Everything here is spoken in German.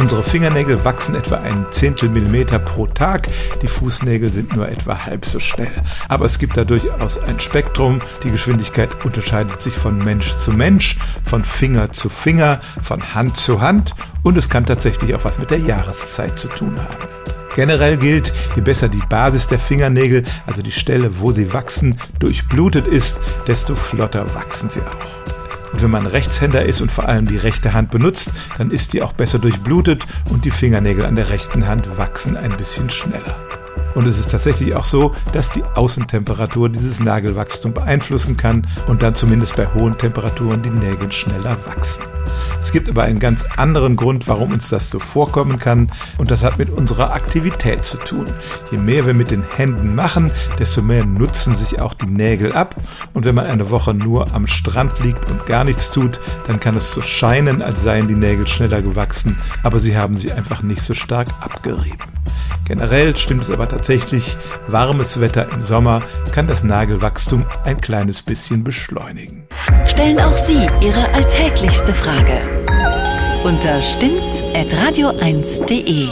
Unsere Fingernägel wachsen etwa ein Zehntel Millimeter pro Tag, die Fußnägel sind nur etwa halb so schnell. Aber es gibt da durchaus ein Spektrum, die Geschwindigkeit unterscheidet sich von Mensch zu Mensch, von Finger zu Finger, von Hand zu Hand und es kann tatsächlich auch was mit der Jahreszeit zu tun haben. Generell gilt, je besser die Basis der Fingernägel, also die Stelle, wo sie wachsen, durchblutet ist, desto flotter wachsen sie auch. Wenn man Rechtshänder ist und vor allem die rechte Hand benutzt, dann ist die auch besser durchblutet und die Fingernägel an der rechten Hand wachsen ein bisschen schneller. Und es ist tatsächlich auch so, dass die Außentemperatur dieses Nagelwachstum beeinflussen kann und dann zumindest bei hohen Temperaturen die Nägel schneller wachsen. Es gibt aber einen ganz anderen Grund, warum uns das so vorkommen kann und das hat mit unserer Aktivität zu tun. Je mehr wir mit den Händen machen, desto mehr nutzen sich auch die Nägel ab und wenn man eine Woche nur am Strand liegt und gar nichts tut, dann kann es so scheinen, als seien die Nägel schneller gewachsen, aber sie haben sich einfach nicht so stark abgerieben. Generell stimmt es aber tatsächlich, warmes Wetter im Sommer kann das Nagelwachstum ein kleines bisschen beschleunigen. Stellen auch Sie Ihre alltäglichste Frage unter stimmtz.radio1.de.